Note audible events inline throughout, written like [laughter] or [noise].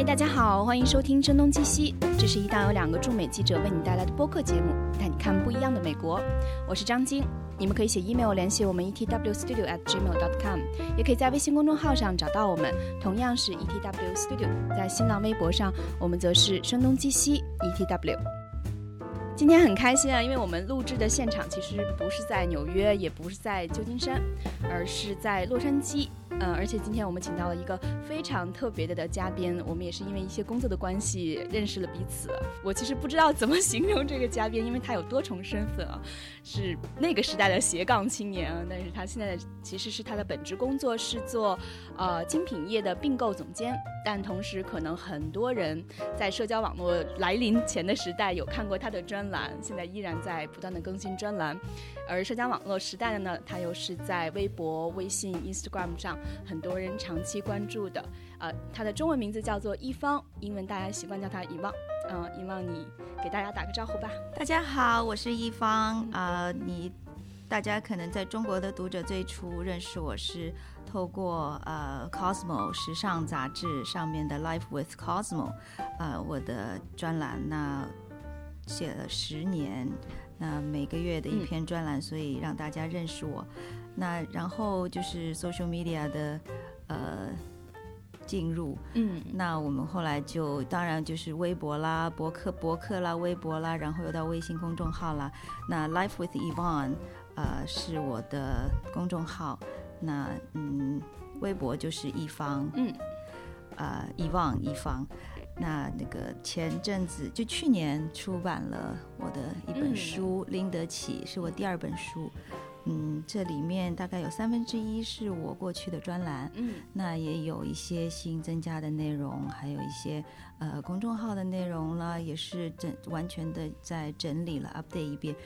嗨，大家好，欢迎收听《声东击西》，这是一档由两个驻美记者为你带来的播客节目，带你看不一样的美国。我是张晶，你们可以写 email 联系我们 etwstudio at gmail.com，也可以在微信公众号上找到我们，同样是 etwstudio。在新浪微博上，我们则是声东击西 etw。今天很开心啊，因为我们录制的现场其实不是在纽约，也不是在旧金山，而是在洛杉矶。嗯，而且今天我们请到了一个非常特别的的嘉宾，我们也是因为一些工作的关系认识了彼此。我其实不知道怎么 [laughs] 形容这个嘉宾，因为他有多重身份啊，是那个时代的斜杠青年啊，但是他现在其实是他的本职工作是做呃精品业的并购总监，但同时可能很多人在社交网络来临前的时代有看过他的专栏，现在依然在不断的更新专栏。而社交网络时代的呢，他又是在微博、微信、Instagram 上很多人长期关注的。呃，他的中文名字叫做一方，英文大家习惯叫他遗忘。嗯，遗忘，你给大家打个招呼吧。大家好，我是一方。啊，你大家可能在中国的读者最初认识我是透过呃《Cosmo》时尚杂志上面的《Life with Cosmo》，呃，我的专栏那写了十年。那每个月的一篇专栏，所以让大家认识我。那然后就是 social media 的呃进入，嗯，那我们后来就当然就是微博啦、博客、博客啦、微博啦，然后又到微信公众号啦。那 Life with Yvonne 呃是我的公众号，那嗯微博就是一方，嗯，呃一望一方。那那个前阵子就去年出版了我的一本书《拎得起》，是我第二本书。嗯，这里面大概有三分之一是我过去的专栏，嗯，那也有一些新增加的内容，还有一些呃公众号的内容啦，也是整完全的在整理了 update 一遍。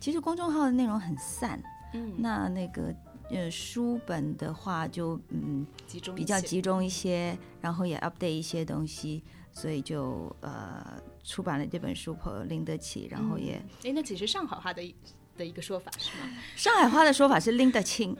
其实公众号的内容很散，嗯，那那个呃书本的话就嗯集中比较集中一些，然后也 update 一些东西。所以就呃出版了这本书《拎得起》，然后也拎得起是上海话的的一个说法是吗？上海话的说法是拎得清。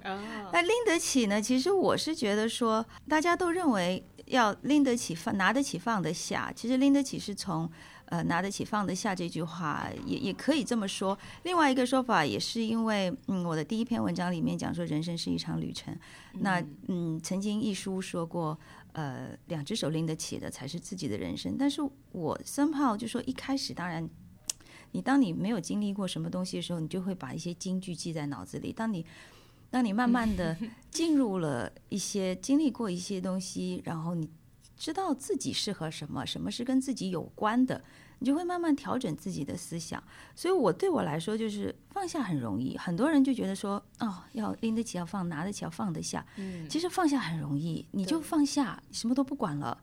那拎得起呢？其实我是觉得说，大家都认为要拎得起放拿得起放得下。其实拎得起是从呃拿得起放得下这句话也也可以这么说。另外一个说法也是因为嗯我的第一篇文章里面讲说人生是一场旅程。那嗯曾经一书说过。呃，两只手拎得起的才是自己的人生。但是我森炮就说，一开始当然，你当你没有经历过什么东西的时候，你就会把一些金句记在脑子里。当你当你慢慢的 [laughs] 进入了一些经历过一些东西，然后你知道自己适合什么，什么是跟自己有关的。你就会慢慢调整自己的思想，所以我对我来说就是放下很容易。很多人就觉得说，哦，要拎得起要放，拿得起要放得下。嗯，其实放下很容易，你就放下，什么都不管了。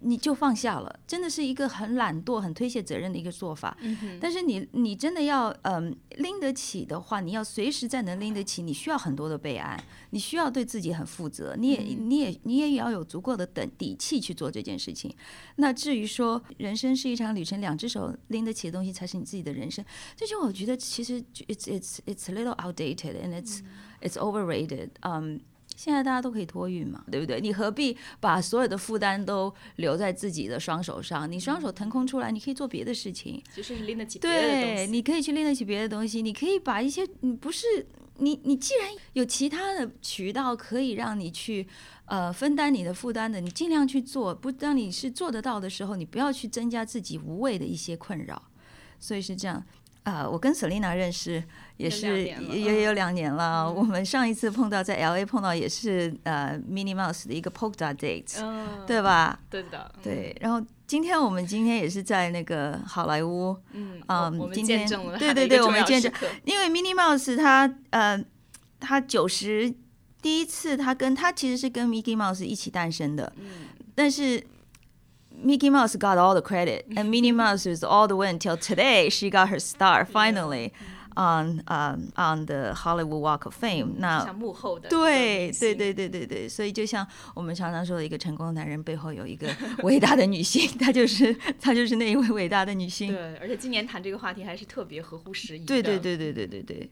你就放下了，真的是一个很懒惰、很推卸责任的一个做法。但是你你真的要嗯拎得起的话，你要随时在能拎得起，你需要很多的备案，你需要对自己很负责，你也你也你也要有足够的等底气去做这件事情。那至于说人生是一场旅程，两只手拎得起的东西才是你自己的人生，这就我觉得其实 it's it's it's a little outdated and it's it's overrated。嗯。现在大家都可以托运嘛，对不对？你何必把所有的负担都留在自己的双手上？你双手腾空出来，你可以做别的事情，就是拎得起别的东西。对，你可以去拎得起别的东西。你可以把一些你不是你你既然有其他的渠道可以让你去呃分担你的负担的，你尽量去做。不，当你是做得到的时候，你不要去增加自己无谓的一些困扰。所以是这样。啊，我跟 Selina 认识也是也有两年了。我们上一次碰到在 LA 碰到也是呃 Mini Mouse 的一个 Polka Date，对吧？对的。对，然后今天我们今天也是在那个好莱坞，嗯，啊，我们见证对对对，我们见证，因为 Mini Mouse 他呃他九十第一次他跟他其实是跟 Mickey Mouse 一起诞生的，嗯，但是。Mickey Mouse got all the credit, and [laughs] Minnie Mouse is all the way until today. She got her star finally on um on the Hollywood Walk of Fame. 那幕后的对对对对对对，所以就像我们常常说的一个成功男人背后有一个伟大的女性，她就是她就是那一位伟大的女性。对，而且今年谈这个话题还是特别合乎时宜。对对对对对对对。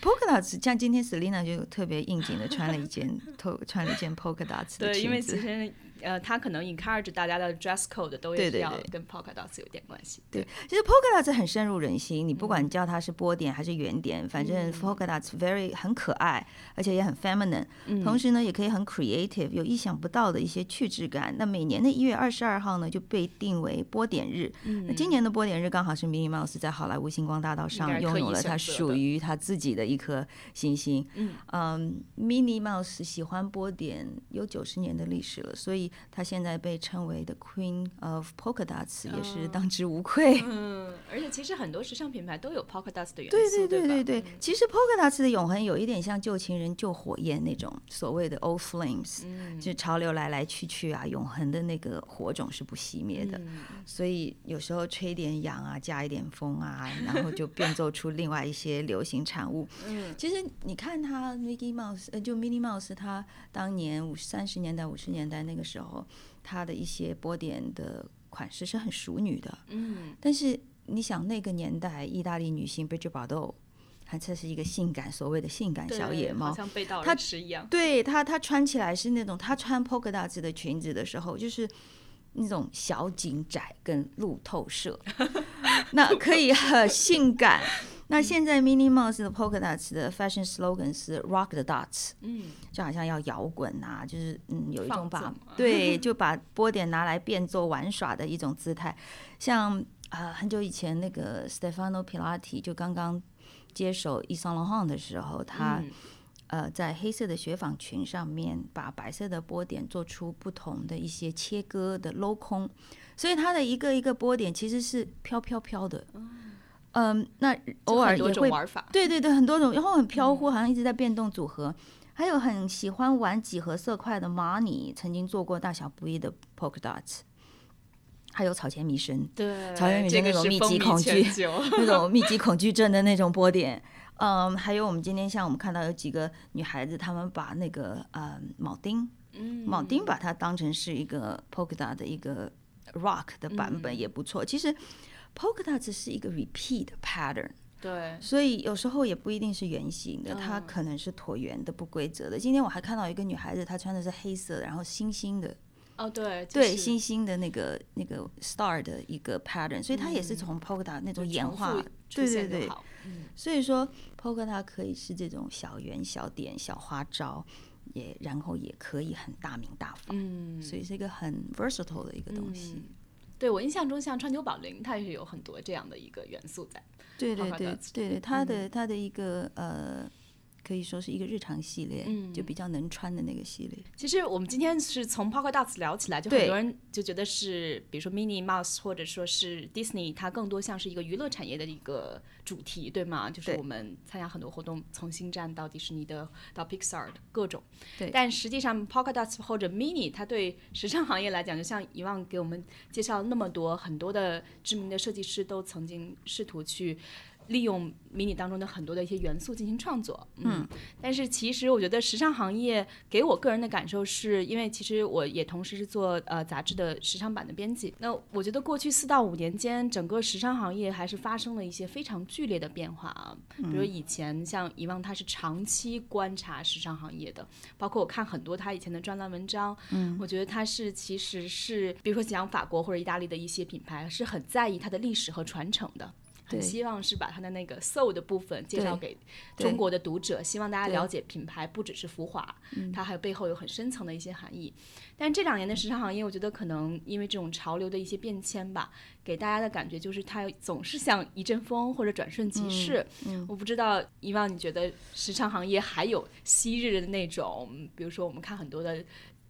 polka [laughs] dots，像今天 Selina 就特别应景的穿了一件，透穿了一件 [laughs] polka dots 的对，因为裙子。其实 呃，他可能 encourage 大家的 dress code 都对对对要跟 polka dots 有点关系。对，其实 polka dots 很深入人心。你不嗯管叫它是波点还是圆点，反正 polka dots very 很可爱，而且也很 feminine。同嗯时呢，也可以很 creative，有意想不到的一些趣质感。那每年的一月二十二号呢，就被定为波点日。嗯那今年的波点日刚好是 Minnie Mouse 在好莱坞星光大道上拥有了它属于它自己的一颗星星。嗯嗯，Minnie Mouse 喜欢波点有九十年的历史了，所以她现在被称为 The Queen of Polka Dots 也是当之无愧。嗯，而且其实很多时尚品牌都有 polka dots 的元素，对对对吧对对，其实 polka dots 的永恒有一点像旧情人旧火焰那种所谓的 old flames，、嗯就潮流来来去去啊，永恒的那个火种是不熄灭的。嗯所以有时候吹点氧啊，加一点风啊，然后就变奏出另外一些流行产物。嗯其实你看他 Mickey Mouse，呃，就 Minnie Mouse，他当年五三十年代、五十年代那个时候，他的一些波点的款式是很淑女的。嗯但是你想那个年代，意大利女性 Bridget Bardot，她这是一个性感，所谓的性感小野猫好。像背道她而驰一样。对她，她穿起来是那种，她穿 polka dots 的裙子的时候，就是那种小紧窄跟路透射，[laughs] 那可以很性感。那现在 Minnie Mouse 的 polka dots 的 fashion slogan 是 Rock the dots，嗯，就好像要摇滚啊，就是嗯，有一种把对，[laughs] 就把波点拿来变奏玩耍的一种姿态。像啊、呃很久以前那个 Stefano Pilati 就刚刚接手 e s a n l o n 的时候，他、嗯。呃在黑色的雪纺裙上面把白色的波点做出不同的一些切割的镂空，所以它的一个一个波点其实是飘飘飘的。嗯，那偶尔也会玩法。对对对，很多种，然后很飘嗯忽，好像一直在变动组合。还有很喜欢玩几何色块的 Money，曾经做过大小不一的 polka dots，还有草间弥生对，草原女这个生那种密集恐惧 [laughs] 那种 [laughs] 密集恐惧症的那种波点。嗯，还有我们今天像我们看到有几个女孩子，她们把那个呃铆钉，嗯铆钉把它当成是一个 polka dot 的一个 rock 的版本也不错。其实 polka dots 是一个 repeat pattern。对，所以有时候也不一定是圆形的，它嗯可能是椭圆的、不规则的。今天我还看到一个女孩子，她穿的是黑色，然后星星的，哦对，对，星星的那个那个 star 的一个 pattern，所以它也是从 polka dot 那种演化对对对。所以说 polka 可以是这种小圆、小点、小花招，也然后也可以很大名大放，嗯，所以是一个很 versatile 的一个东西。嗯对我印象中，像川久保玲，它也是有很多这样的一个元素在。对对对 dots 对对，它的它的一个呃，可以说是一个日常系列，嗯就比较能穿的那个系列。其实我们今天是从 polka dots 聊起来，就很多人就觉得是，比如说 Minnie Mouse 或者说是 Disney，它更多像是一个娱乐产业的一个主题，对吗？就是我们参加很多活动，从星战到迪士尼的到 Pixar 的各种。对但实际上 polka dots 或者 Mini，它对时尚行业来讲，就像以往给我们介绍那么多，很多的知名的设计师都曾经试图去。利用迷你当中的很多的一些元素进行创作，嗯，但是其实我觉得时尚行业给我个人的感受是，因为其实我也同时是做呃杂志的时尚版的编辑，那我觉得过去四到五年间，整个时尚行业还是发生了一些非常剧烈的变化啊，比如以前像遗忘他是长期观察时尚行业的，包括我看很多他以前的专栏文章，嗯，我觉得他是其实是比如说讲法国或者意大利的一些品牌是很在意它的历史和传承的。很希望是把它的那个 soul 的部分介绍给中国的读者，希望大家了解品牌不只是浮华，它还有背后有很深层的一些含义。但这两年的时尚行业，我觉得可能因为这种潮流的一些变迁吧，给大家的感觉就是它总是像一阵风或者转瞬即逝。我不知道以往你觉得时尚行业还有昔日的那种，比如说我们看很多的。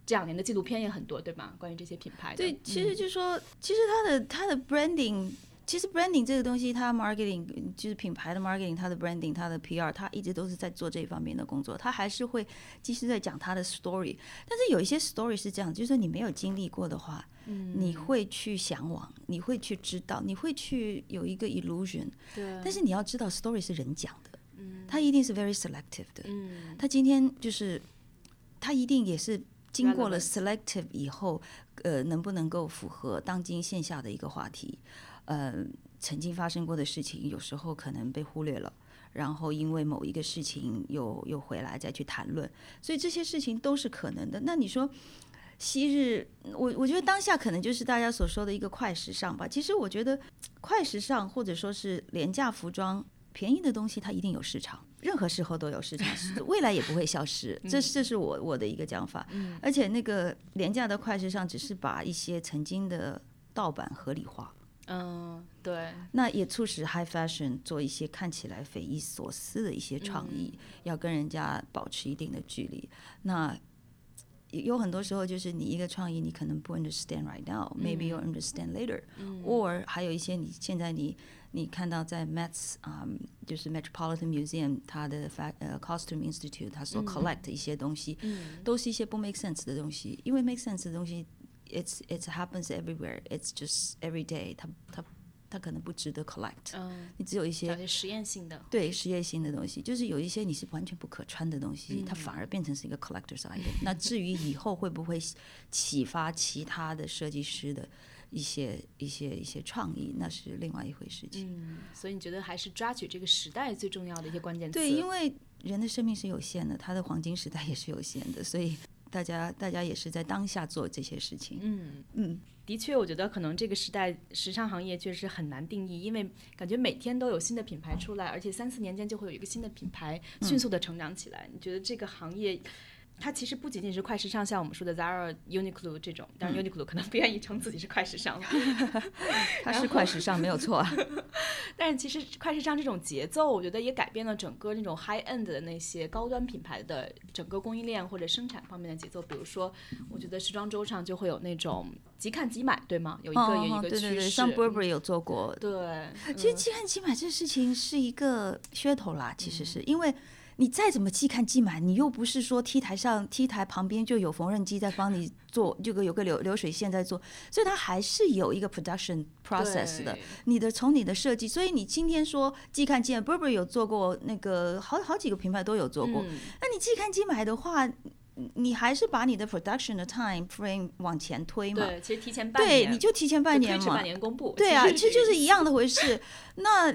这两年的纪录片也很多，对吧？关于这些品牌的。对，其嗯实就说，其实它的它的 branding，其实 branding 这个东西，它 marketing 就是品牌的 marketing，它的 branding，它的 PR，它一直都是在做这一方面的工作，它还是会继续在讲它的 story。但是有一些 story 是这样，就是说你没有经历过的话，嗯你会去向往，你会去知道，你会去有一个 illusion。对，但是你要知道，story 是人讲的，它一定是 very selective 的。嗯，他今天就是，他一定也是经过了 selective 以后，呃，能不能够符合当今线下的一个话题？呃，曾经发生过的事情，有时候可能被忽略了，然后因为某一个事情又又回来再去谈论，所以这些事情都是可能的。那你说昔日，我我觉得当下可能就是大家所说的一个快时尚吧。其实我觉得快时尚或者说是廉价服装。便宜的东西它一定有市场，任何时候都有市场，[laughs] 未来也不会消失。这这是我我的一个讲法。而且那个廉价的快时尚只是把一些曾经的盗版合理化。嗯，对。那也促使 high fashion 做一些看起来匪夷所思的一些创意，要跟人家保持一定的距离。那有很多时候就是你一个创意，你可能不 understand right now，maybe you understand later，or 还有一些你现在你。你看到在 Met 啊，就是 Metropolitan Museum，它的 fa 呃 Costume Institute，它所 collect 一些东西，都是一些不 make sense 的东西。因为 make sense 的东西，it's it happens everywhere，it's just every day，它它它可能不值得 collect。嗯，你只有一些实验性的，对实验性的东西，就是有一些你是完全不可穿的东西，它反而变成是一个 collector's item。那至于以后会不会启发其他的设计师的？一些一些一些创意，那是另外一回事情。嗯，所以你觉得还是抓取这个时代最重要的一些关键词？对，因为人的生命是有限的，他的黄金时代也是有限的，所以大家大家也是在当下做这些事情。嗯嗯，的确，我觉得可能这个时代时尚行业确实很难定义，因为感觉每天都有新的品牌出来，而且三四年间就会有一个新的品牌迅速的成长起来。你觉得这个行业？它其实不仅仅是快时尚，像我们说的 Zara、Uniqlo 这种，但是 Uniqlo 可能不愿意称自己是快时尚。[laughs] 它是快时尚没有错，[laughs] 但是其实快时尚这种节奏，我觉得也改变了整个那种 high end 的那些高端品牌的整个供应链或者生产方面的节奏。比如说，我觉得时装周上就会有那种即看即买，对吗？有一个有一个趋势，像 Burberry 有做过。对，其实即看即买这事情是一个噱头啦，其实是因为。你再怎么即看即买，你又不是说 T 台上 T 台旁边就有缝纫机在帮你做，这个有个流流水线在做，所以它还是有一个 production process 的。你的从你的设计，所以你今天说即看即买，Burberry 有做过那个好好几个品牌都有做过。那你即看即买的话，你还是把你的 production 的 time frame 往前推嘛？对，其实提前半年，对，你就提前半年嘛，半年公布。对啊，其实就是一样的回事。那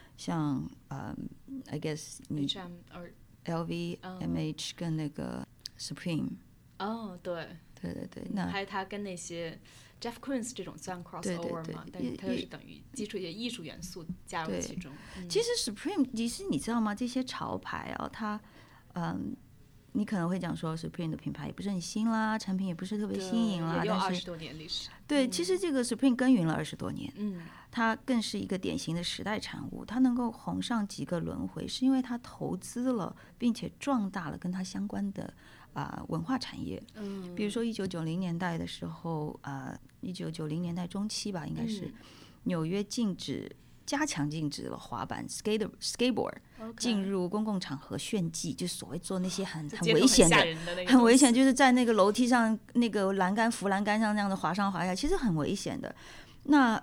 像呃，I guess 你 L V M H 跟那个 Supreme 哦，对对对对，那还有他跟那些 Jeff Koons 这种算 crossover 嘛？但是它又是等于基础一些艺术元素加入其中。其实 Supreme 其实你知道吗？这些潮牌啊，它嗯。你可能会讲说，Supreme 的品牌也不是很新啦，产品也不是特别新颖啦，有二十多年历史。对，其实这个 Supreme 耕耘了二十多年，嗯，它更是一个典型的时代产物。它能够红上几个轮回，是因为它投资了，并且壮大了跟它相关的啊文化产业。嗯，比如说一九九零年代的时候，啊，一九九零年代中期吧，应该是纽约禁止。加强禁止了滑板 skate skateboard 进入公共场合炫技，就所谓做那些很很危险的、很危险，就是在那个楼梯上、那个栏杆扶栏杆上那样的滑上滑下，其实很危险的。那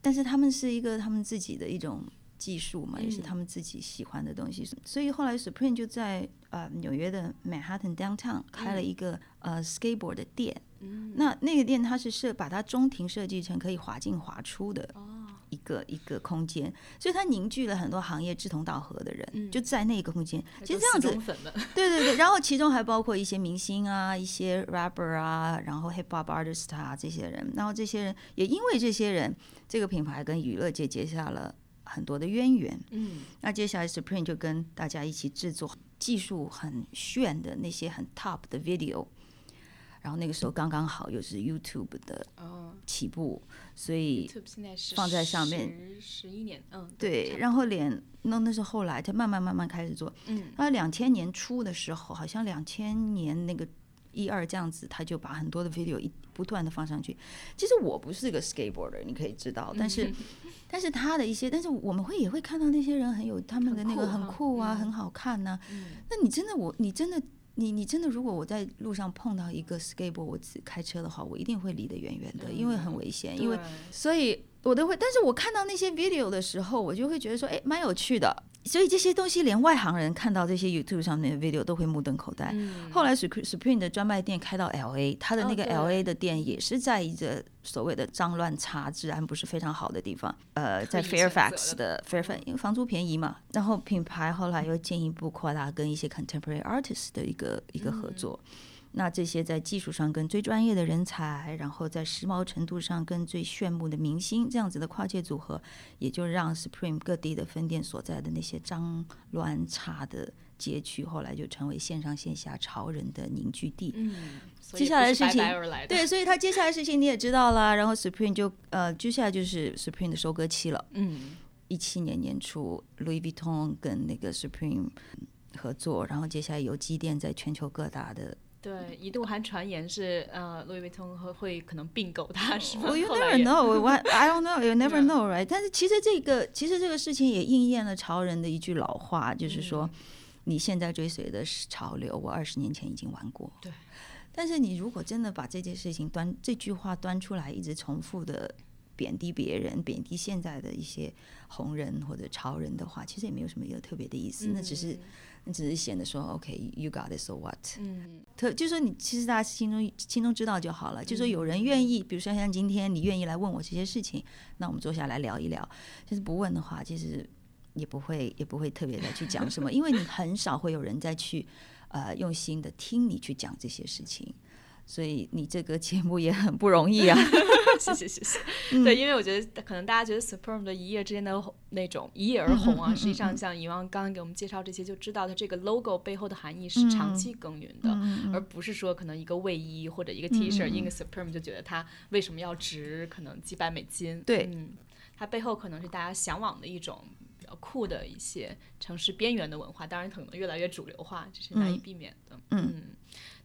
但是他们是一个他们自己的一种技术嘛，也是他们自己喜欢的东西，所以后来 Supreme 就在呃纽约的 Manhattan downtown 开了一个呃 skateboard 的店。那那个店它是设把它中庭设计成可以滑进滑出的。一个一个空间，所以它凝聚了很多行业志同道合的人，就在那个空间。其实这样子，[laughs] 对对对。然后其中还包括一些明星啊，一些 rapper 啊，然后 hip hop artist 啊这些人。然后这些人也因为这些人，这个品牌跟娱乐界结下了很多的渊源。嗯，那接下来 Supreme 就跟大家一起制作技术很炫的那些很 top 的 video。然后那个时候刚刚好又是 YouTube 的起步，所以放在上面十一年，嗯，对。然后连那那是后来他慢慢慢慢开始做，嗯。那两千年初的时候，好像两千年那个一二这样子，他就把很多的 video 一不断的放上去。其实我不是个 skateboarder，你可以知道，但是 [laughs] 但是他的一些，但是我们会也会看到那些人很有他们的那个很酷啊，很好看呐。那你真的我你真的。你你真的，如果我在路上碰到一个 skateboard，我只开车的话，我一定会离得远远的，因为很危险。因为所以我都会，但是我看到那些 video 的时候，我就会觉得说，哎，蛮有趣的。所以这些东西连外行人看到这些 YouTube 上面的 video 都会目瞪口呆。后来 Supreme 的专卖店开到 LA，他的那个 LA 的店也是在一个所谓的脏乱差、治安不是非常好的地方。呃，在 Fairfax 的 Fairfax，因为房租便宜嘛。然后品牌后来又进一步扩大跟一些 contemporary artists 的一个一个合作。那这些在技术上跟最专业的人才，然后在时髦程度上跟最炫目的明星，这样子的跨界组合，也就让 Supreme 各地的分店所在的那些脏乱差的街区，后来就成为线上线下潮人的凝聚地。嗯，接下来的事情，对，所以他接下来的事情你也知道了。然后 Supreme 就呃，接下来就是 Supreme 的收割期了。嗯，一七年年初，Louis Vuitton 跟那个 Supreme 合作，然后接下来有机店在全球各大的。对，一度还传言是呃，路易威登会会可能并购它，是吗？You never know, [laughs] I don't know, you never know, right？但是其实这个其实这个事情也应验了潮人的一句老话，就是说你现在追随的是潮流，我二十年前已经玩过。对。但是你如果真的把这件事情端这句话端出来，一直重复的贬低别人、贬低现在的一些红人或者潮人的话，其实也没有什么一个特别的意思，那只是。你只是显得说，OK，you got it，so what？嗯，特就说你其实大家心中心中知道就好了。就说有人愿意，比如说像今天你愿意来问我这些事情，那我们坐下来聊一聊。就是不问的话，其实也不会也不会特别的去讲什么，因为你很少会有人再去呃用心的听你去讲这些事情。所以你这个节目也很不容易啊！[laughs] 谢谢谢谢。对，因为我觉得可能大家觉得 Supreme 的一夜之间的那种一夜而红啊，实际上像以往刚刚给我们介绍这些，就知道它这个 logo 背后的含义是长期耕耘的，而不是说可能一个卫衣或者一个 T 恤印个 Supreme 就觉得它为什么要值可能几百美金？对，嗯，它背后可能是大家向往的一种比较酷的一些城市边缘的文化，当然可能越来越主流化，这是难以避免的。嗯。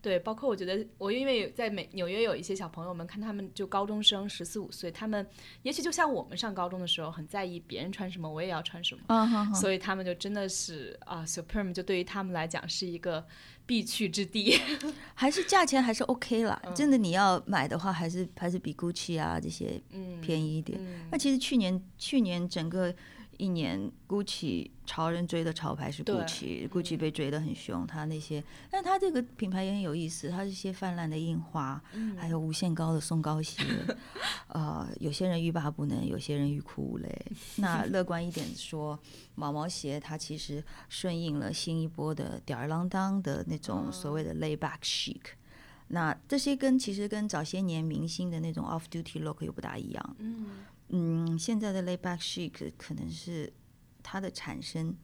对，包括我觉得，我因为在美纽约有一些小朋友们，看他们就高中生十四五岁，他们也许就像我们上高中的时候，很在意别人穿什么，我也要穿什么，所以他们就真的是啊，Supreme 就对于他们来讲是一个必去之地，[laughs] 还是价钱还是 OK 了，真的你要买的话，还是还是比 Gucci 啊这些便宜一点。那其实去年去年整个。一年，GUCCI 潮人追的潮牌是 GUCCI，GUCCI 被追得很凶。它那些，但它这个品牌也很有意思，它这些泛滥的印花，还有无限高的松糕鞋，[laughs] 呃，有些人欲罢不能，有些人欲哭无泪。[laughs] 那乐观一点说，毛毛鞋它其实顺应了新一波的吊儿郎当的那种所谓的 lay back chic。那这些跟其实跟早些年明星的那种 off duty look 又不大一样。嗯。嗯，现在的 layback chic 可能是它的产生，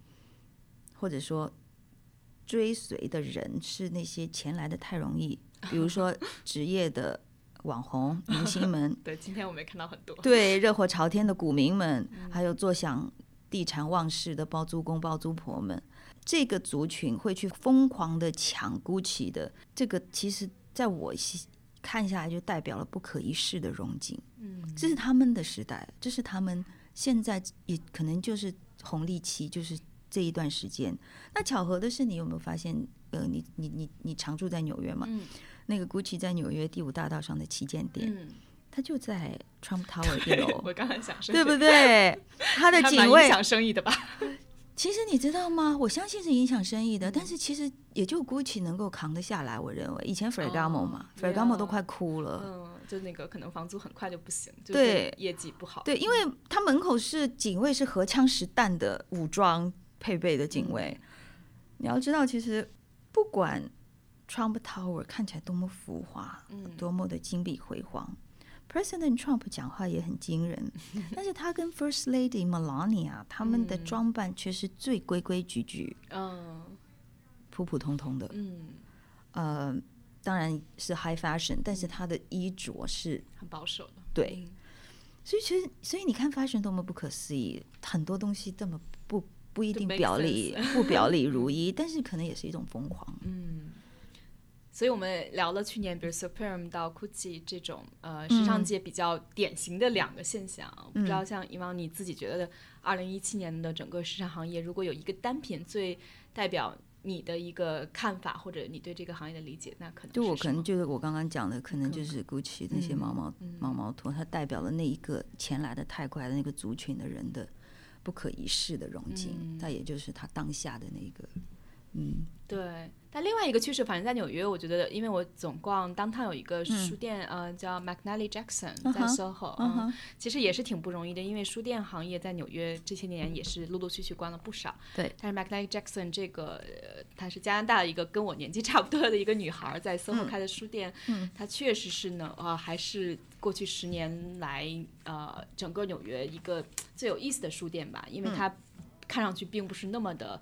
或者说追随的人是那些钱来的太容易，比如说 [laughs] 职业的网红明星们。[laughs] 对，今天我们也看到很多。对，热火朝天的股民们，还有坐享地产旺势的包租公包租婆们，这个族群会去疯狂的抢 GUCCI 的，这个其实在我看下来就代表了不可一世的荣景。嗯，这是他们的时代，这是他们现在也可能就是红利期，就是这一段时间。那巧合的是，你有没有发现？呃，你你你你常住在纽约嘛？嗯，那个 GUCCI 在纽约第五大道上的旗舰店，嗯，它就在 Trump [laughs] Tower 一楼。我刚刚想说，对不对？它的警卫想生意的吧？[laughs] 其实你知道吗？我相信是影响生意的，但是其实也就 GUCCI 能够扛得下来。我认为以前 Ferragamo 嘛，Ferragamo 都快哭了。嗯，就那个可能房租很快就不行，对，业绩不好。对，因为他门口是警卫，是荷枪实弹的武装配备的警卫。你要知道，其实不管 Trump Tower 看起来多么浮华，嗯，多么的金碧辉煌。President Trump 讲话也很惊人，[laughs] 但是他跟 First Lady Melania 他们的装扮却是最规规矩矩，嗯，普普通通的，嗯，呃，当然是 High Fashion，但是他的衣着是很保守的，对，所以其实，所以你看 Fashion 多么不可思议，很多东西这么不不一定表里不表里如一，[laughs] 但是可能也是一种疯狂，嗯。所以我们聊了去年，比如 Supreme 到 Gucci 这种呃时尚界比较典型的两个现象。不知道像以往你自己觉得，二零一七年的整个时尚行业，如果有一个单品最代表你的一个看法，或者你对这个行业的理解，那可能就我可能就是我刚刚讲的，可能就是 Gucci 那些毛毛毛毛拖，它代表了那一个前来的太快的那个族群的人的不可一世的荣景，那也就是他当下的那个，嗯，对。但另外一个趋势，反正在纽约，我觉得，因为我总逛当趟有一个书店，呃，叫 McNally Jackson，在 SoHo，嗯，其实也是挺不容易的，因为书店行业在纽约这些年也是陆陆续续关了不少。对。但是 McNally Jackson 这个，她是加拿大的一个跟我年纪差不多的一个女孩，在 SoHo 开的书店，嗯，她确实是呢，啊，还是过去十年来，呃，整个纽约一个最有意思的书店吧，因为它看上去并不是那么的。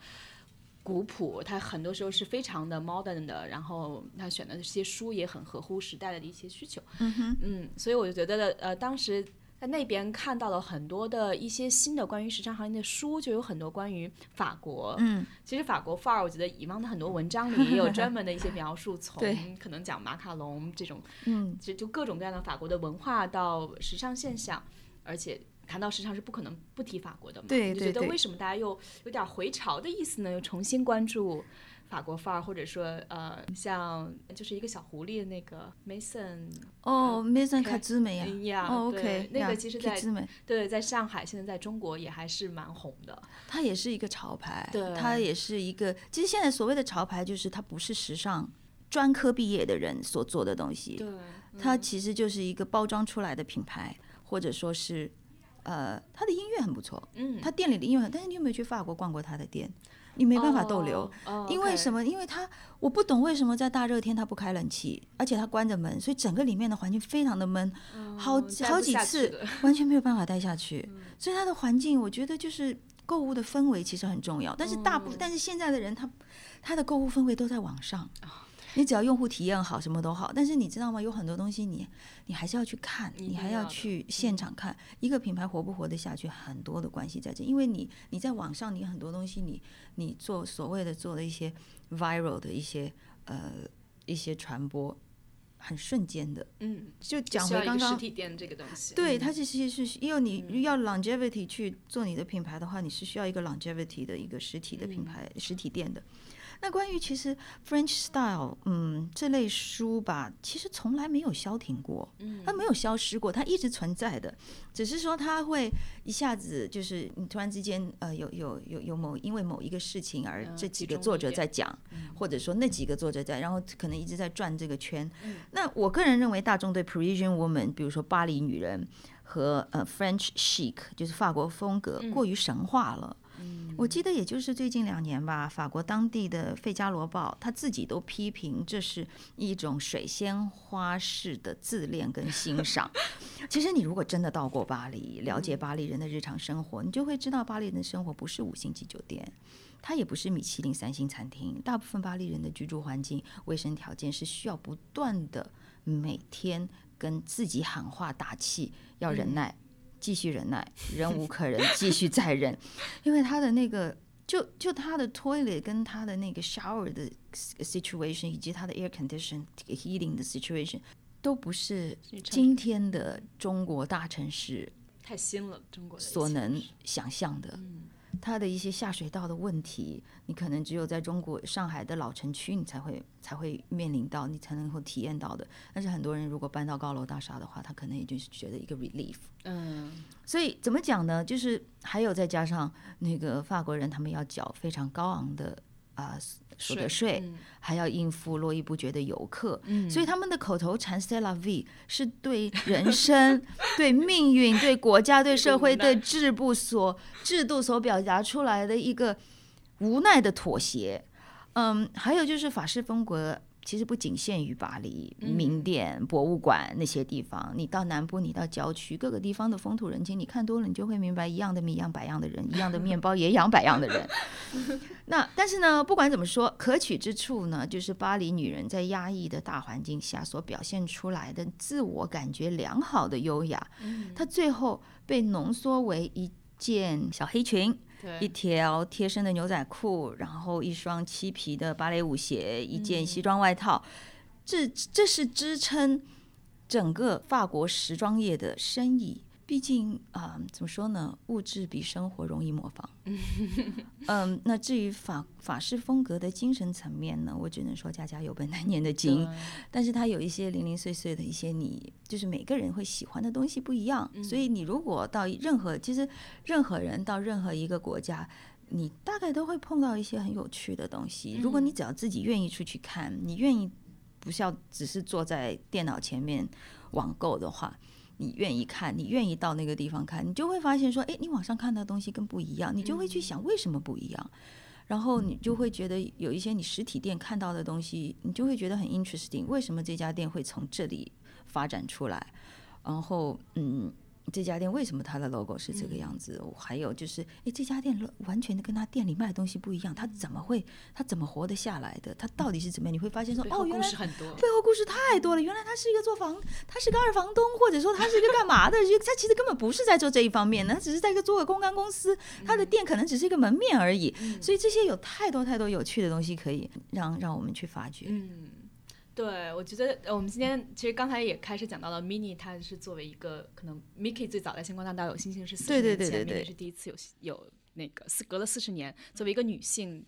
古朴，它很多时候是非常的 modern 的，然后他选的这些书也很合乎时代的一些需求。嗯哼，嗯，所以我就觉得，呃，当时在那边看到了很多的一些新的关于时尚行业的书，就有很多关于法国。嗯，其实法国范儿，我觉得以往的很多文章里也有专门的一些描述，[laughs] 从可能讲马卡龙这种，嗯，就就各种各样的法国的文化到时尚现象，而且。谈到时尚是不可能不提法国的嘛？对对对。觉得为什么大家又有点回潮的意思呢？又重新关注法国范儿，或者说呃，像就是一个小狐狸的那个 Mason 哦，Mason 卡姿美呀，哦，OK，那个其实在对，在上海现在在中国也还是蛮红的。它也是一个潮牌，对，它也是一个。其实现在所谓的潮牌，就是它不是时尚专科毕业的人所做的东西，对，它其实就是一个包装出来的品牌，或者说是。呃，他的音乐很不错，嗯，他店里的音乐很，但是你有没有去法国逛过他的店？你没办法逗留，因为什么？因为他我不懂为什么在大热天他不开冷气，而且他关着门，所以整个里面的环境非常的闷，好好几次 [laughs] 完全没有办法待下去。所以他的环境，我觉得就是购物的氛围其实很重要，但是大部分，但是现在的人他他的购物氛围都在网上。你只要用户体验好，什么都好。但是你知道吗？有很多东西你你还是要去看，你还要去现场看。一个品牌活不活得下去，很多的关系在这。因为你你在网上，你很多东西，你你做所谓的做的一些 viral 的一些呃一些传播，很瞬间的。嗯，就讲回刚刚实体店这个东西。对，它其实是因为你要 longevity 去做你的品牌的话，你是需要一个 longevity 的一个实体的品牌实体店的。那关于其实 French Style，嗯，这类书吧，其实从来没有消停过，嗯，它没有消失过，它一直存在的，只是说它会一下子就是你突然之间，呃，有有有有某因为某一个事情而这几个作者在讲，或者说那几个作者在，然后可能一直在转这个圈。那我个人认为，大众对 Parisian Woman，比如说巴黎女人和呃 French Chic，就是法国风格，过于神话了。我记得也就是最近两年吧，法国当地的《费加罗报》他自己都批评这是一种水仙花式的自恋跟欣赏。[laughs] 其实你如果真的到过巴黎，了解巴黎人的日常生活，你就会知道巴黎人的生活不是五星级酒店，它也不是米其林三星餐厅。大部分巴黎人的居住环境、卫生条件是需要不断的每天跟自己喊话打气，要忍耐。继续忍耐，忍无可忍，继续再忍，[laughs] 因为他的那个，就就他的 toilet 跟他的那个 shower 的 situation，以及他的 air condition heating 的 situation，都不是今天的中国大城市太新了，中国所能想象的。它的一些下水道的问题，你可能只有在中国上海的老城区，你才会才会面临到，你才能够体验到的。但是很多人如果搬到高楼大厦的话，他可能也就是觉得一个 relief。嗯，所以怎么讲呢？就是还有再加上那个法国人，他们要缴非常高昂的啊。所得税，还要应付络绎不绝的游客，所以他们的口头禅 “c'est la vie” 是对人生、[laughs] 对命运、对国家、对社会、对制度所制度所表达出来的一个无奈的妥协。嗯，还有就是法式风格。其实不仅限于巴黎名店、博物馆那些地方，你到南部，你到郊区，各个地方的风土人情，你看多了，你就会明白，一样的米养百样的人，一样的面包也养百样的人。[laughs] 那但是呢，不管怎么说，可取之处呢，就是巴黎女人在压抑的大环境下所表现出来的自我感觉良好的优雅，她最后被浓缩为一件小黑裙。一条贴身的牛仔裤，然后一双漆皮的芭蕾舞鞋，一件西装外套，这这是支撑整个法国时装业的生意。毕竟啊，怎么说呢？物质比生活容易模仿。[laughs] 嗯，那至于法法式风格的精神层面呢，我只能说家家有本难念的经。但是它有一些零零碎碎的一些，你就是每个人会喜欢的东西不一样。所以你如果到任何，其实任何人到任何一个国家，你大概都会碰到一些很有趣的东西。如果你只要自己愿意出去看，你愿意不需要只是坐在电脑前面网购的话。你愿意看，你愿意到那个地方看，你就会发现说，哎，你网上看到的东西跟不一样，你就会去想为什么不一样，然后你就会觉得有一些你实体店看到的东西，你就会觉得很 interesting，为什么这家店会从这里发展出来，然后嗯。这家店为什么它的 logo 是这个样子？还有就是，哎，这家店完全的跟他店里卖的东西不一样，他怎么会，他怎么活得下来的？他到底是怎么样？你会发现说，哦，原来背后故事太多了。原来他是一个做房，他是个二房东，或者说他是一个干嘛的？他其实根本不是在做这一方面的，他只是在一个做个公关公司，他的店可能只是一个门面而已。所以这些有太多太多有趣的东西可以让让我们去发掘。嗯。对，我觉得我们今天其实刚才也开始讲到了 Mini，它是作为一个可能 Mickey 最早在星光大道有星星是四十年前，Mini 是第一次有有那个四隔了四十年，作为一个女性，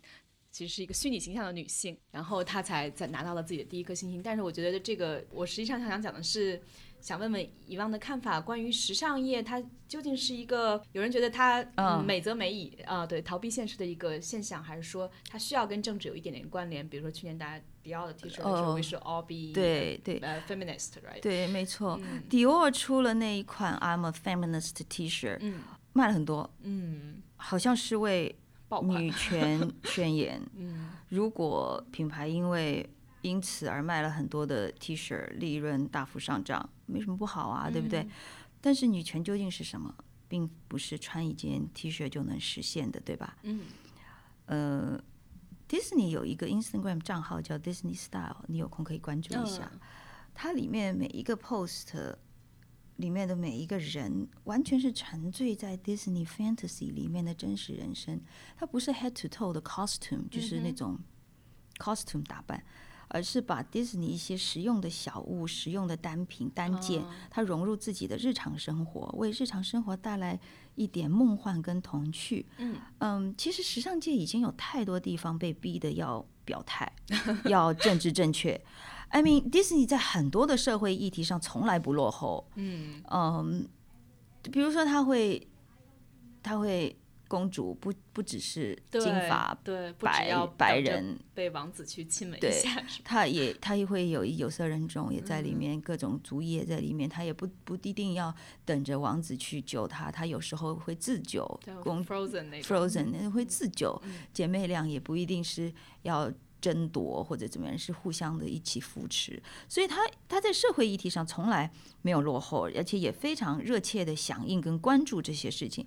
其实是一个虚拟形象的女性，然后她才在拿到了自己的第一颗星星。但是我觉得这个我实际上想讲的是。想问问遗忘的看法，关于时尚业，它究竟是一个有人觉得它美则美矣啊，对，逃避现实的一个现象，还是说它需要跟政治有一点点关联？比如说去年大家迪奥的 T 恤就会是 all be 对对。呃 feminist，right？对，没错，迪奥出了那一款 I'm a feminist T 恤，嗯，卖了很多，嗯，好像是为女权宣言，[laughs] 嗯，如果品牌因为因此而卖了很多的 T 恤，利润大幅上涨，没什么不好啊，对不对？但是女权究竟是什么，并不是穿一件 T 恤就能实现的，对吧？嗯。呃，Disney 有一个 Instagram 账号叫 Disney Style，你有空可以关注一下。它里面每一个 post 里面的每一个人，完全是沉醉在 Disney Fantasy 里面的真实人生。它不是 head to toe 的 costume，就是那种 costume 打扮。而是把迪士尼一些实用的小物、实用的单品、单件，它融入自己的日常生活，为日常生活带来一点梦幻跟童趣。嗯嗯，其实时尚界已经有太多地方被逼的要表态，[laughs] 要政治正确。I mean Disney 在很多的社会议题上从来不落后。嗯嗯，比如说他会，他会。公主不不只是金发对白白人被王子去亲吻一下，他也她也会有有色人种也在里面，各种族裔也在里面，她也不不一定要等着王子去救她，她有时候会自救。公 Frozen Frozen 会自救，姐妹俩也不一定是要。争夺或者怎么样是互相的一起扶持，所以他他在社会议题上从来没有落后，而且也非常热切的响应跟关注这些事情。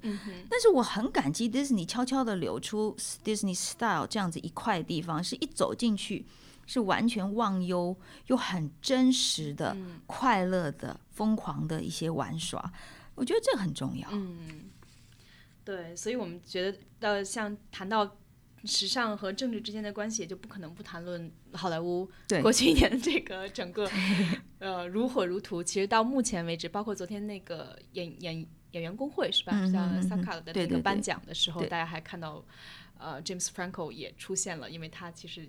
但是我很感激 Disney 悄悄的流出 Disney Style 这样子一块地方，是一走进去是完全忘忧又很真实的、快乐的、疯狂的一些玩耍。我觉得这很重要。嗯，对，所以我们觉得呃，像谈到。时尚和政治之间的关系，也就不可能不谈论好莱坞过去一年的这个整个呃如火如荼。其实到目前为止，包括昨天那个演演演员工会是吧，像萨卡的那个颁奖的时候，大家还看到呃 James Franco 也出现了，因为他其实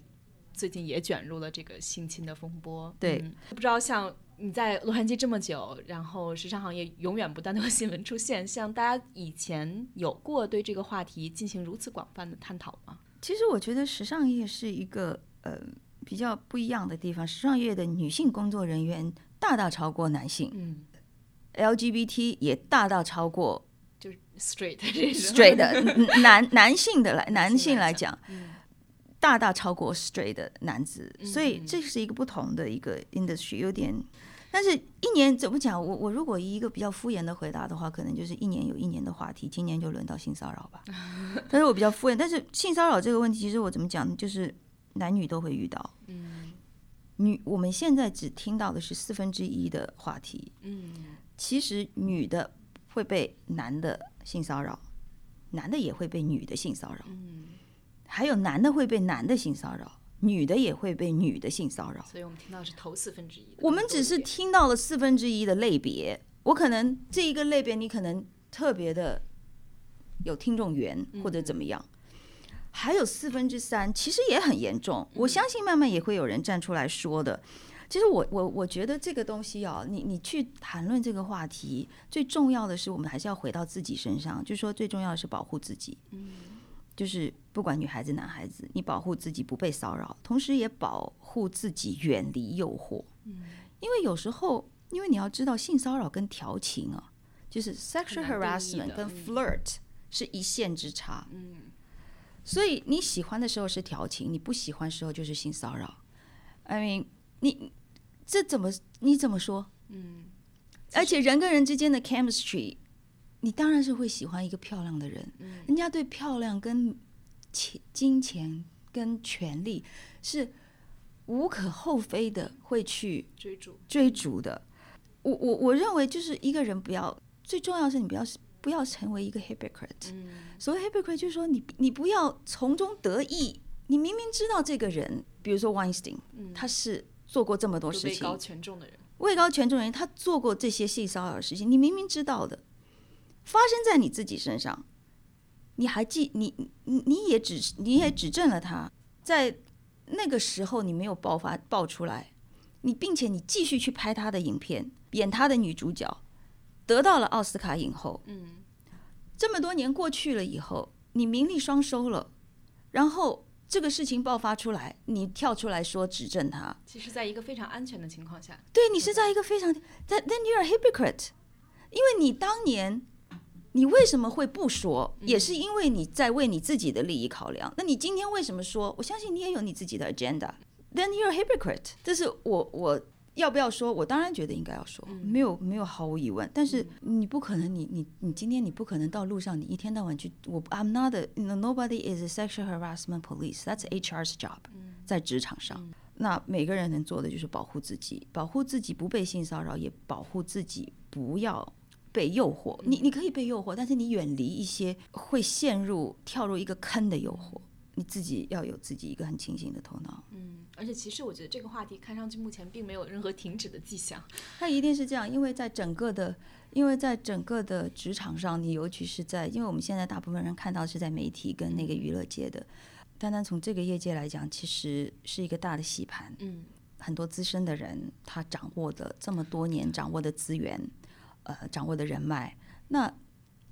最近也卷入了这个性侵的风波。对，不知道像。你在洛杉矶这么久，然后时尚行业永远不断的有新闻出现，像大家以前有过对这个话题进行如此广泛的探讨吗？其实我觉得时尚业是一个呃比较不一样的地方，时尚业的女性工作人员大大超过男性，嗯，LGBT 也大大超过就是 straight 这 straight 的男 [laughs] 男性的来男性来讲。大大超过 straight 的男子，所以这是一个不同的一个 industry，有点。但是，一年怎么讲？我我如果以一个比较敷衍的回答的话，可能就是一年有一年的话题，今年就轮到性骚扰吧。[laughs] 但是我比较敷衍。但是性骚扰这个问题，其实我怎么讲，就是男女都会遇到。嗯。女我们现在只听到的是四分之一的话题。嗯。其实女的会被男的性骚扰，男的也会被女的性骚扰。嗯。还有男的会被男的性骚扰，女的也会被女的性骚扰。所以我们听到是头四分之一。我们只是听到了四分之一的类别，我可能这一个类别你可能特别的有听众缘或者怎么样，还有四分之三其实也很严重。我相信慢慢也会有人站出来说的。其实我我我觉得这个东西啊，你你去谈论这个话题，最重要的是我们还是要回到自己身上，就是说最重要的是保护自己。嗯，就是不管女孩子男孩子，你保护自己不被骚扰，同时也保护自己远离诱惑。嗯，因为有时候，因为你要知道性骚扰跟调情啊，就是 sexual harassment 跟 flirt 是一线之差。嗯，所以你喜欢的时候是调情，你不喜欢的时候就是性骚扰。I mean，你这怎么你怎么说？嗯，而且人跟人之间的 chemistry，你当然是会喜欢一个漂亮的人。嗯人家对漂亮跟钱、金钱跟权力是无可厚非的，会去追逐。追逐的。我我我认为就是一个人不要，最重要的是你不要不要成为一个 hypocrite。嗯所谓 hypocrite 就是说你你不要从中得意，你明明知道这个人，比如说 Weinstein，嗯，他是做过这么多事情位高，权重的人。位高权重人，他做过这些性骚扰的事情，你明明知道的，发生在你自己身上，你还记你你你也指你也指证了他，在那个时候你没有爆发爆出来，你并且你继续去拍他的影片，演他的女主角，得到了奥斯卡影后，嗯。这么多年过去了以后，你名利双收了，然后这个事情爆发出来，你跳出来说指证他，其实，在一个非常安全的情况下，对你是在一个非常，在 then you are hypocrite，因为你当年你为什么会不说，也是因为你在为你自己的利益考量。那你今天为什么说？我相信你也有你自己的 agenda，then you're a hypocrite。这是我我要不要说？我当然觉得应该要说，没有没有毫无疑问。但是你不可能，你你你今天你不可能到路上，你一天到晚去，我 I'm not a you know, nobody is a sexual harassment police. That's HR's job，在职场上。那每个人能做的就是保护自己，保护自己不被性骚扰，也保护自己不要被诱惑。你你可以被诱惑，但是你远离一些会陷入跳入一个坑的诱惑。你自己要有自己一个很清醒的头脑。嗯，而且其实我觉得这个话题看上去目前并没有任何停止的迹象。它一定是这样，因为在整个的，因为在整个的职场上，你尤其是在，因为我们现在大部分人看到是在媒体跟那个娱乐界的，单单从这个业界来讲，其实是一个大的洗盘。嗯很多资深的人，他掌握的这么多年掌握的资源，呃，掌握的人脉，那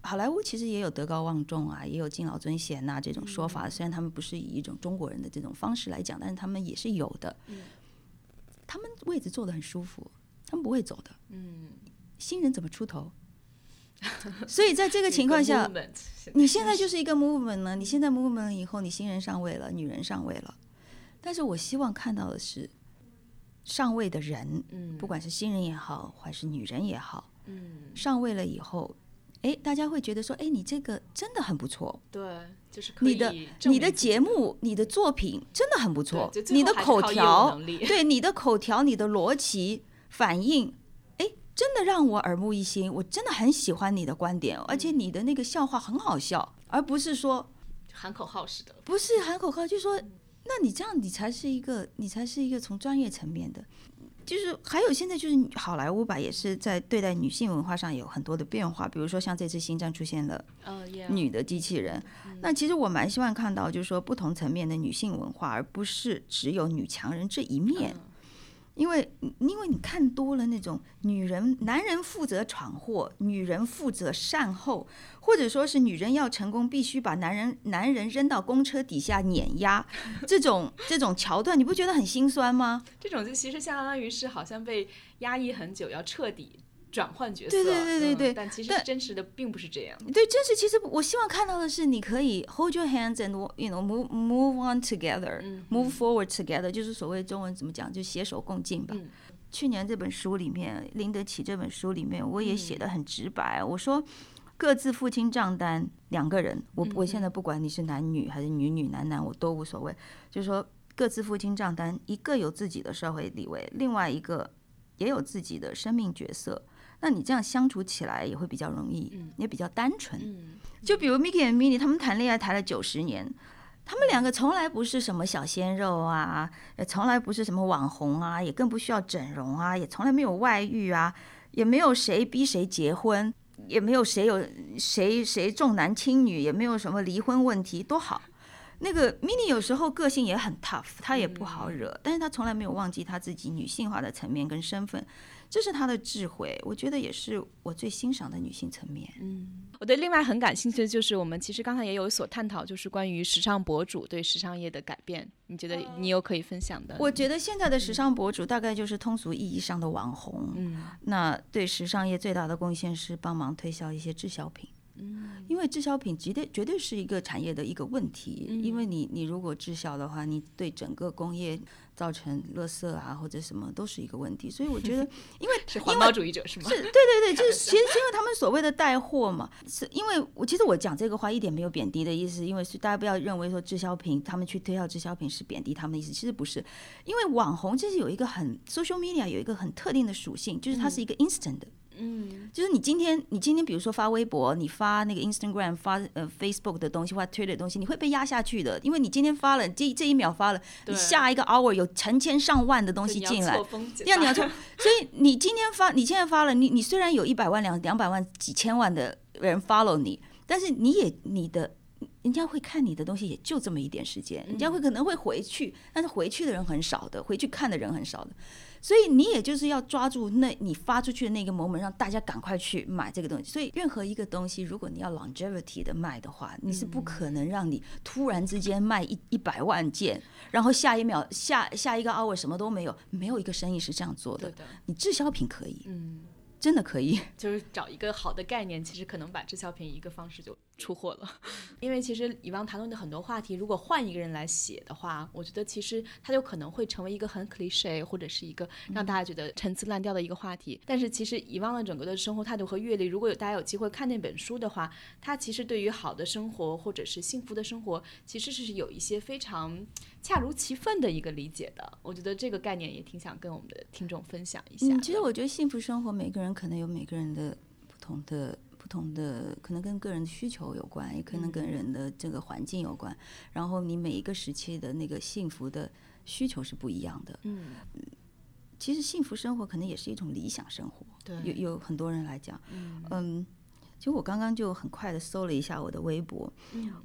好莱坞其实也有德高望重啊，也有敬老尊贤呐、这种说法。虽然他们不是以一种中国人的这种方式来讲，但是他们也是有的。他们位置坐得很舒服，他们不会走的。嗯，新人怎么出头？[laughs] 所以在这个 [laughs] 情况下，你现在就是一个 [laughs] movement 呢，你现在 movement 以后，你新人上位了，女人上位了。但是我希望看到的是，上位的人，嗯不管是新人也好，还是女人也好，嗯，上位了以后，哎，大家会觉得说，哎，你这个真的很不错，对，就是你的你的节目、你的作品真的很不错。你的口条，对你的口条、你的逻辑反应，哎，真的让我耳目一新，我真的很喜欢你的观点，而嗯且你的那个笑话很好笑，而不是说喊口号似的。不是喊口号，就说那你这样你才是一个，你才是一个从专业层面的。就是还有现在就是好莱坞吧，也是在对待女性文化上有很多的变化，比如说像这次星战出现了女的机器人。那其实我蛮希望看到，就是说不同层面的女性文化，而不是只有女强人这一面。因为因为你看多了那种女人，男人负责闯祸，女人负责善后，或者说是女人要成功必须把男人男人扔到公车底下碾压，[laughs] 这种这种桥段，你不觉得很心酸吗？这种就其实相当于是好像被压抑很久，要彻底转换角色。对对对对嗯对但其实真实的并不是这样。对，真实其实我希望看到的是，你可以 hold your hands and you know move move on together, 嗯 move forward together，就是所谓中文怎么讲，就携手共进吧。嗯去年这本书里面，林德起这本书里面，我也写嗯的很直白，我说各自付清账单，两个人，我嗯我现在不管你是男女还是女女男男，我都无所谓，就是说各自付清账单，一个有自己的社会地位，另外一个也有自己的生命角色。那你这样相处起来也会比较容易，也比较单纯。嗯就比如 Mickey and Minnie 他们谈恋爱谈了九十年，他们两个从来不是什么小鲜肉啊，也从来不是什么网红啊，也更不需要整容啊，也从来没有外遇啊，也没有谁逼谁结婚，也没有谁有谁谁重男轻女，也没有什么离婚问题，多好。那个 mini 有时候个性也很 tough，她也不好惹，但是她从来没有忘记她自己女性化的层面跟身份。这是她的智慧，我觉得也是我最欣赏的女性层面。嗯，我对另外很感兴趣的就是，我们其实刚才也有所探讨，就是关于时尚博主对时尚业的改变。你觉得你有可以分享的？我觉得现在的时尚博主大概就是通俗意义上的网红。嗯，那对时尚业最大的贡献是帮忙推销一些滞销品。嗯，因为滞销品绝对绝对是一个产业的一个问题。因为你你如果滞销的话，你对整个工业。造成垃圾啊，或者什么都是一个问题，所以我觉得，[laughs] 因为是环保主义者是吗？是，对对对，[laughs] 就是其实是因为他们所谓的带货嘛，是因为我其实我讲这个话一点没有贬低的意思，因为是大家不要认为说滞销品，他们去推销滞销品是贬低他们的意思，其实不是，因为网红其实有一个很 social media 有一个很特定的属性，就是它是一个 instant 的。嗯，就是你今天，你今天比如说发微博，你发那个 Instagram，发呃 Facebook 的东西，或 Twitter 的东西，你会被压下去的，因为你今天发了，这这一秒发了，你下一个 hour 有成千上万的东西进来，这样你要错，[laughs] 所以你今天发，你现在发了，你你虽然有一百万、两两百万、几千万的人 follow 你，但是你也你的，人家会看你的东西也就这么一点时间，人家会可能会回去，但是回去的人很少的，回去看的人很少的。所以你也就是要抓住那你发出去的那个 moment，让大家赶快去买这个东西。所以任何一个东西，如果你要 longevity 的卖的话，你是不可能让你突然之间卖一一百万件，然后下一秒下下一个 hour 什么都没有，没有一个生意是这样做的。你滞销品可以，嗯，真的可以，[laughs] 就是找一个好的概念，其实可能把滞销品一个方式就。出货了，[laughs] 因为其实以往谈论的很多话题，如果换一个人来写的话，我觉得其实他就可能会成为一个很 cliche 或者是一个让大家觉得陈词滥调的一个话题。但是其实以往的整个的生活态度和阅历，如果有大家有机会看那本书的话，它其实对于好的生活或者是幸福的生活，其实是有一些非常恰如其分的一个理解的。我觉得这个概念也挺想跟我们的听众分享一下。嗯，其实我觉得幸福生活，每个人可能有每个人的不同的。不同的可能跟个人的需求有关，也可能跟人的这个环境有关。然后你每一个时期的那个幸福的需求是不一样的。嗯，其实幸福生活可能也是一种理想生活。对，有有很多人来讲，嗯。其实我刚刚就很快的搜了一下我的微博，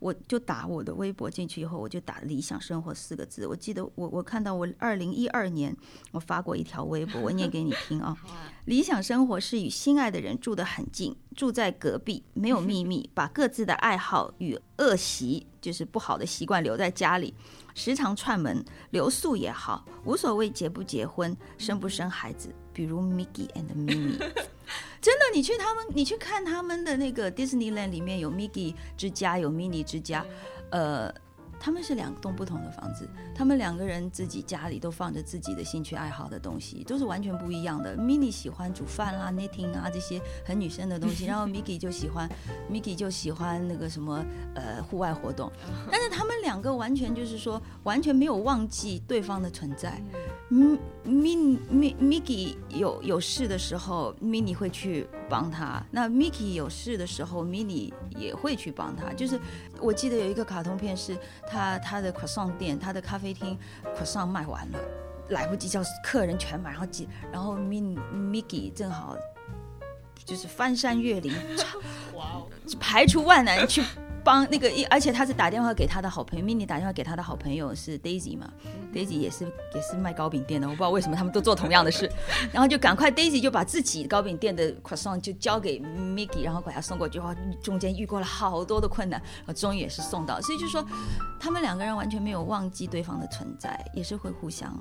我就打我的微博进去以后，我就打“理想生活”四个字。我记得我我看到我二零一二年我发过一条微博，我念给你听啊。理想生活是与心爱的人住得很近，住在隔壁，没有秘密，把各自的爱好与恶习，就是不好的习惯留在家里，时常串门留宿也好，无所谓结不结婚，生不生孩子。比如 Mickey and Minnie，[laughs] [laughs] 真的，你去他们，你去看他们的那个 Disneyland 里面有 Mickey 之家，有 Minnie 之家，呃。他们是两栋不同的房子，他们两个人自己家里都放着自己的兴趣爱好的东西，都是完全不一样的。Mini 喜欢煮饭啦、knitting 啊这些很女生的东西，[laughs] 然后 Mickey 就喜欢，Mickey 就喜欢那个什么呃户外活动。但是他们两个完全就是说完全没有忘记对方的存在。嗯，Min Mi Mickey 有有事的时候，Mini 会去帮他；那 Mickey 有事的时候，Mini 也会去帮他。就是我记得有一个卡通片是。他他的 croissant 店，他的咖啡厅 croissant 卖完了，来不及叫客人全买，然后几，然后 Min Mickey 正好就是翻山越岭，[laughs] 哇哦，排除万难去。帮那个，而且他是打电话给他的好朋友，mini 打电话给他的好朋友是 Daisy 嘛，Daisy 也是也是卖糕饼店的，我不知道为什么他们都做同样的事，[laughs] 然后就赶快 Daisy 就把自己糕饼店的 croissant 就交给 Mickey，然后把他送过去，哇，中间遇过了好多的困难，终于也是送到，所以就说他们两个人完全没有忘记对方的存在，也是会互相。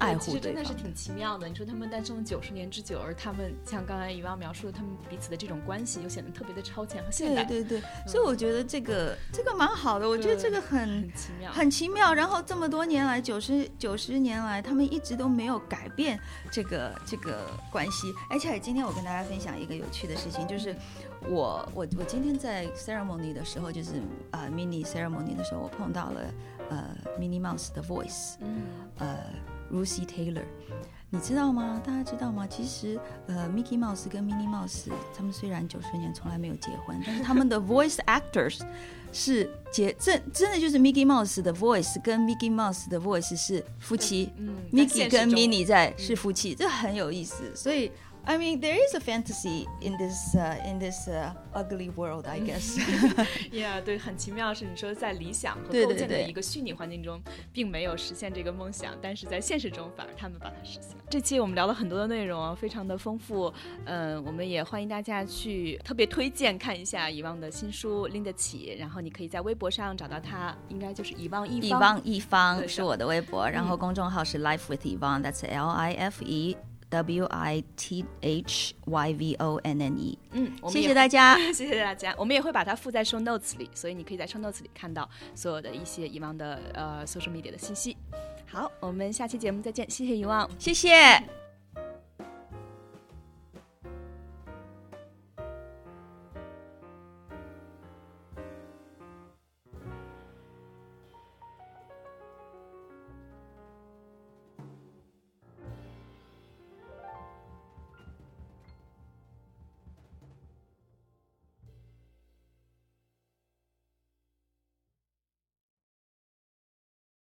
爱护其实真的是挺奇妙的。你说他们诞生了九十年之久，而他们像刚才遗忘描述的，他们彼此的这种关系又显得特别的超前和现代。对对对，所以我觉得这个这个蛮好的。我觉得这个很奇妙，很奇妙。然后这么多年来，九十九十年来，他们一直都没有改变这个这个关系。而且今天我跟大家分享一个有趣的事情，就是我我我今天在 ceremony 的时候，就是啊 mini ceremony 的时候，我碰到了呃 Minnie Mouse 的 voice，嗯，呃。Lucy Taylor，你知道吗？大家知道吗？其实，呃，Mickey Mouse 跟 Minnie Mouse 他们虽然九十年从来没有结婚，但是他们的 voice actors 是结真真的就是 Mickey Mouse 的 voice 跟 Mickey Mouse 的 voice 是夫妻嗯，Mickey 跟 Minnie 在是夫妻，这很有意思，所以。I mean, there is a fantasy in this uh, in this uh, ugly world, I guess. [laughs] yeah，对，很奇妙是你说在理想和构建的一个虚拟环境中，并没有实现这个梦想，但是在现实中反而他们把它实现。这期我们聊了很多的内容，非常的丰富。嗯，我们也欢迎大家去特别推荐看一下遗忘的新书《拎得起》，然后你可以在微博上找到他，应该就是遗忘一方。遗忘一方是我的微博，然后公众号是 Life with Yvonne，that's L I F E。W I T H Y V O N N E，嗯，谢谢大家，[laughs] 谢谢大家。我们也会把它附在 show notes 里，所以你可以在 show notes 里看到所有的一些遗忘的呃 social media 的信息。好，我们下期节目再见，谢谢遗忘，谢谢。